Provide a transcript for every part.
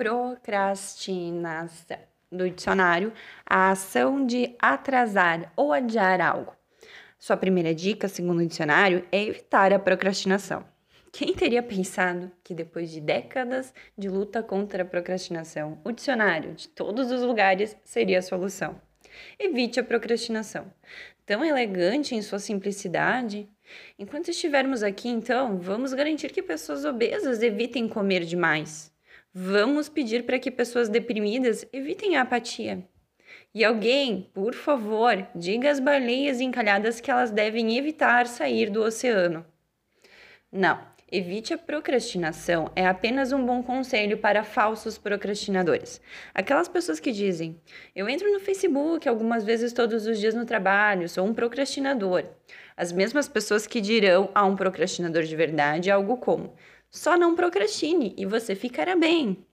procrastinação. Do dicionário, a ação de atrasar ou adiar algo. Sua primeira dica, segundo o dicionário, é evitar a procrastinação. Quem teria pensado que depois de décadas de luta contra a procrastinação, o dicionário de todos os lugares seria a solução? Evite a procrastinação. Tão elegante em sua simplicidade. Enquanto estivermos aqui, então, vamos garantir que pessoas obesas evitem comer demais. Vamos pedir para que pessoas deprimidas evitem a apatia. E alguém, por favor, diga às baleias encalhadas que elas devem evitar sair do oceano. Não, Evite a procrastinação é apenas um bom conselho para falsos procrastinadores. Aquelas pessoas que dizem: Eu entro no Facebook algumas vezes todos os dias no trabalho, sou um procrastinador. As mesmas pessoas que dirão a um procrastinador de verdade algo como: Só não procrastine e você ficará bem.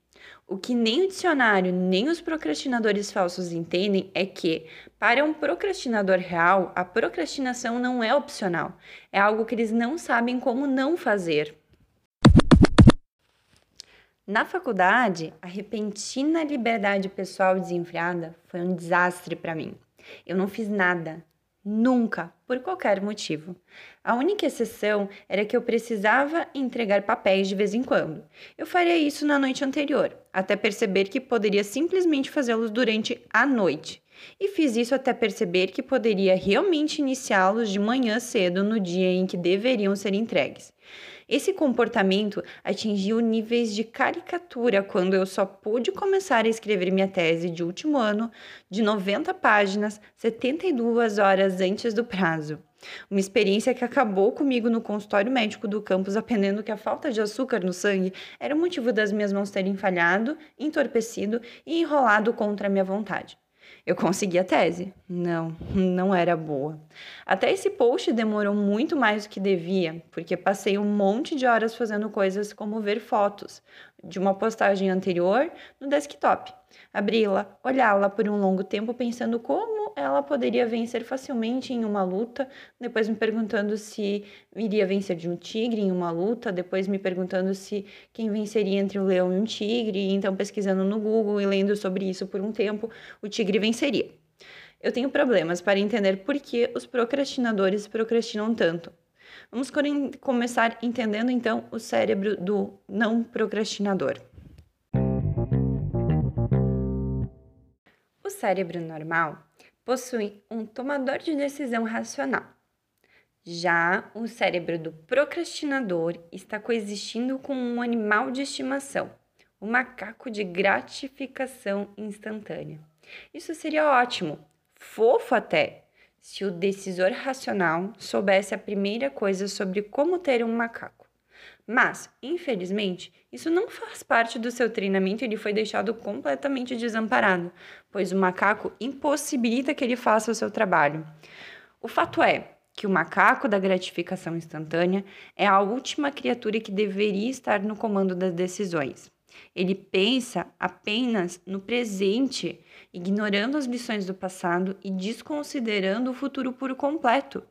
O que nem o dicionário nem os procrastinadores falsos entendem é que, para um procrastinador real, a procrastinação não é opcional, é algo que eles não sabem como não fazer. Na faculdade, a repentina liberdade pessoal desenfreada foi um desastre para mim. Eu não fiz nada, Nunca, por qualquer motivo. A única exceção era que eu precisava entregar papéis de vez em quando. Eu faria isso na noite anterior, até perceber que poderia simplesmente fazê-los durante a noite. E fiz isso até perceber que poderia realmente iniciá-los de manhã cedo no dia em que deveriam ser entregues. Esse comportamento atingiu níveis de caricatura quando eu só pude começar a escrever minha tese de último ano de 90 páginas 72 horas antes do prazo. Uma experiência que acabou comigo no consultório médico do campus, aprendendo que a falta de açúcar no sangue era o motivo das minhas mãos terem falhado, entorpecido e enrolado contra a minha vontade. Eu consegui a tese? Não, não era boa. Até esse post demorou muito mais do que devia, porque passei um monte de horas fazendo coisas como ver fotos de uma postagem anterior no desktop abri-la, olhá-la por um longo tempo pensando como ela poderia vencer facilmente em uma luta, depois me perguntando se iria vencer de um tigre em uma luta, depois me perguntando se quem venceria entre um leão e um tigre, então pesquisando no Google e lendo sobre isso por um tempo, o tigre venceria. Eu tenho problemas para entender por que os procrastinadores procrastinam tanto. Vamos começar entendendo então o cérebro do não procrastinador. Cérebro normal possui um tomador de decisão racional. Já o cérebro do procrastinador está coexistindo com um animal de estimação, o macaco de gratificação instantânea. Isso seria ótimo, fofo até, se o decisor racional soubesse a primeira coisa sobre como ter um macaco. Mas, infelizmente, isso não faz parte do seu treinamento e ele foi deixado completamente desamparado, pois o macaco impossibilita que ele faça o seu trabalho. O fato é que o macaco da gratificação instantânea é a última criatura que deveria estar no comando das decisões. Ele pensa apenas no presente, ignorando as lições do passado e desconsiderando o futuro por completo.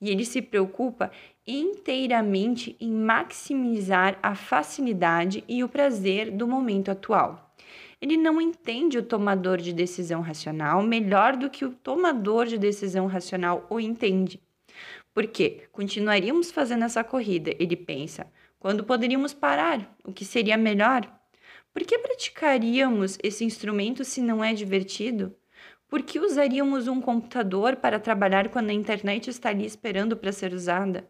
E ele se preocupa inteiramente em maximizar a facilidade e o prazer do momento atual. Ele não entende o tomador de decisão racional melhor do que o tomador de decisão racional o entende. Por quê? Continuaríamos fazendo essa corrida, ele pensa, quando poderíamos parar, o que seria melhor? Por que praticaríamos esse instrumento se não é divertido? Por que usaríamos um computador para trabalhar quando a internet está ali esperando para ser usada?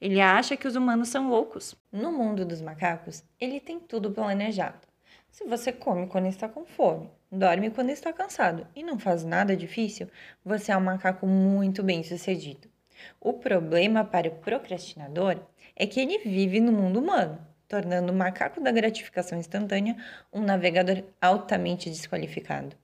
Ele acha que os humanos são loucos. No mundo dos macacos, ele tem tudo planejado. Se você come quando está com fome, dorme quando está cansado e não faz nada difícil, você é um macaco muito bem sucedido. O problema para o procrastinador é que ele vive no mundo humano, tornando o macaco da gratificação instantânea um navegador altamente desqualificado.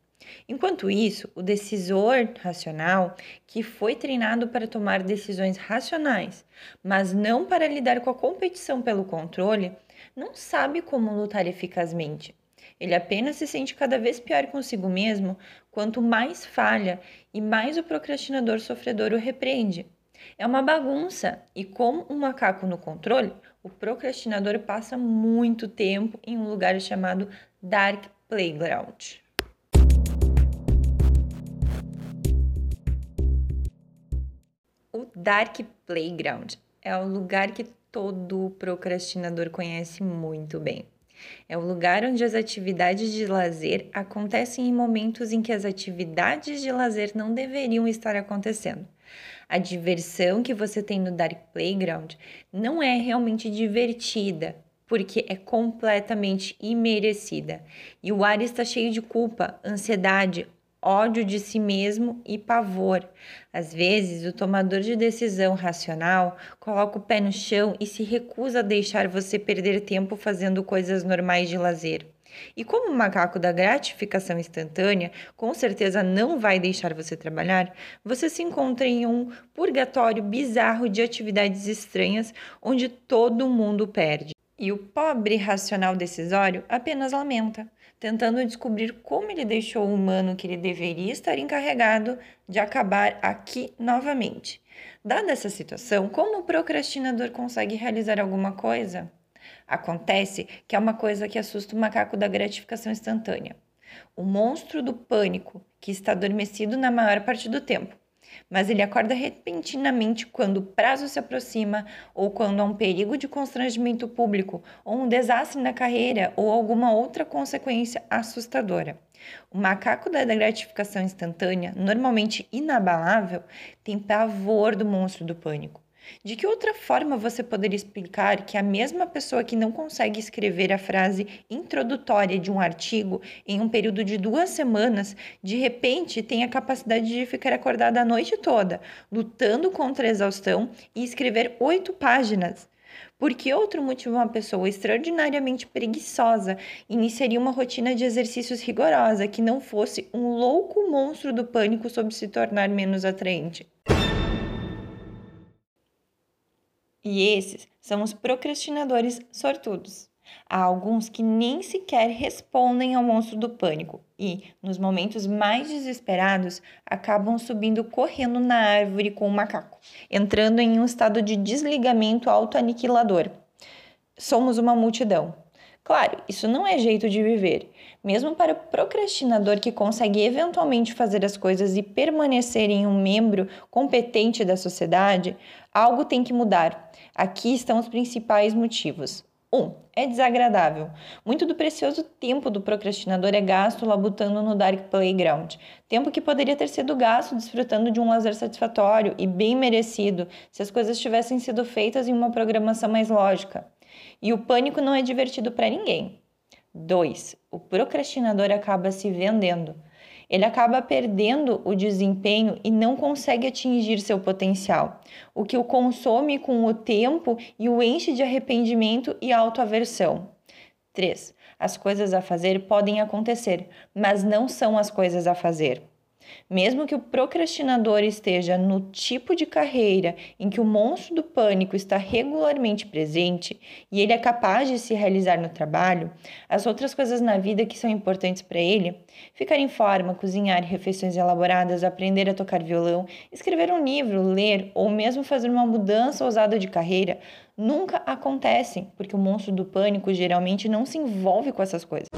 Enquanto isso, o decisor racional, que foi treinado para tomar decisões racionais, mas não para lidar com a competição pelo controle, não sabe como lutar eficazmente. Ele apenas se sente cada vez pior consigo mesmo quanto mais falha e mais o procrastinador sofredor o repreende. É uma bagunça e, como um macaco no controle, o procrastinador passa muito tempo em um lugar chamado Dark Playground. O Dark Playground é o lugar que todo procrastinador conhece muito bem. É o lugar onde as atividades de lazer acontecem em momentos em que as atividades de lazer não deveriam estar acontecendo. A diversão que você tem no Dark Playground não é realmente divertida, porque é completamente imerecida. E o ar está cheio de culpa, ansiedade, ódio de si mesmo e pavor. Às vezes, o tomador de decisão racional coloca o pé no chão e se recusa a deixar você perder tempo fazendo coisas normais de lazer. E como o macaco da gratificação instantânea com certeza não vai deixar você trabalhar, você se encontra em um purgatório bizarro de atividades estranhas onde todo mundo perde. E o pobre racional decisório apenas lamenta, tentando descobrir como ele deixou o humano que ele deveria estar encarregado de acabar aqui novamente. Dada essa situação, como o procrastinador consegue realizar alguma coisa? Acontece que é uma coisa que assusta o macaco da gratificação instantânea. O monstro do pânico, que está adormecido na maior parte do tempo, mas ele acorda repentinamente quando o prazo se aproxima ou quando há um perigo de constrangimento público ou um desastre na carreira ou alguma outra consequência assustadora. O macaco da gratificação instantânea, normalmente inabalável, tem pavor do monstro do pânico. De que outra forma você poderia explicar que a mesma pessoa que não consegue escrever a frase introdutória de um artigo em um período de duas semanas, de repente tem a capacidade de ficar acordada a noite toda, lutando contra a exaustão e escrever oito páginas? Por que outro motivo uma pessoa extraordinariamente preguiçosa iniciaria uma rotina de exercícios rigorosa que não fosse um louco monstro do pânico sobre se tornar menos atraente? E esses são os procrastinadores sortudos. Há alguns que nem sequer respondem ao monstro do pânico e, nos momentos mais desesperados, acabam subindo correndo na árvore com o macaco, entrando em um estado de desligamento autoaniquilador. Somos uma multidão. Claro, isso não é jeito de viver. Mesmo para o procrastinador que consegue eventualmente fazer as coisas e permanecer em um membro competente da sociedade, algo tem que mudar. Aqui estão os principais motivos. 1. Um, é desagradável. Muito do precioso tempo do procrastinador é gasto labutando no Dark Playground. Tempo que poderia ter sido gasto desfrutando de um lazer satisfatório e bem merecido se as coisas tivessem sido feitas em uma programação mais lógica. E o pânico não é divertido para ninguém. 2. O procrastinador acaba se vendendo. Ele acaba perdendo o desempenho e não consegue atingir seu potencial, o que o consome com o tempo e o enche de arrependimento e autoaversão. 3. As coisas a fazer podem acontecer, mas não são as coisas a fazer. Mesmo que o procrastinador esteja no tipo de carreira em que o monstro do pânico está regularmente presente e ele é capaz de se realizar no trabalho, as outras coisas na vida que são importantes para ele, ficar em forma, cozinhar refeições elaboradas, aprender a tocar violão, escrever um livro, ler ou mesmo fazer uma mudança ousada de carreira, nunca acontecem, porque o monstro do pânico geralmente não se envolve com essas coisas.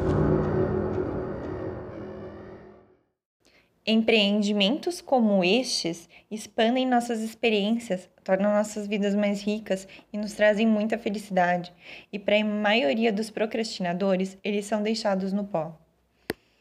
Empreendimentos como estes expandem nossas experiências, tornam nossas vidas mais ricas e nos trazem muita felicidade. E para a maioria dos procrastinadores, eles são deixados no pó.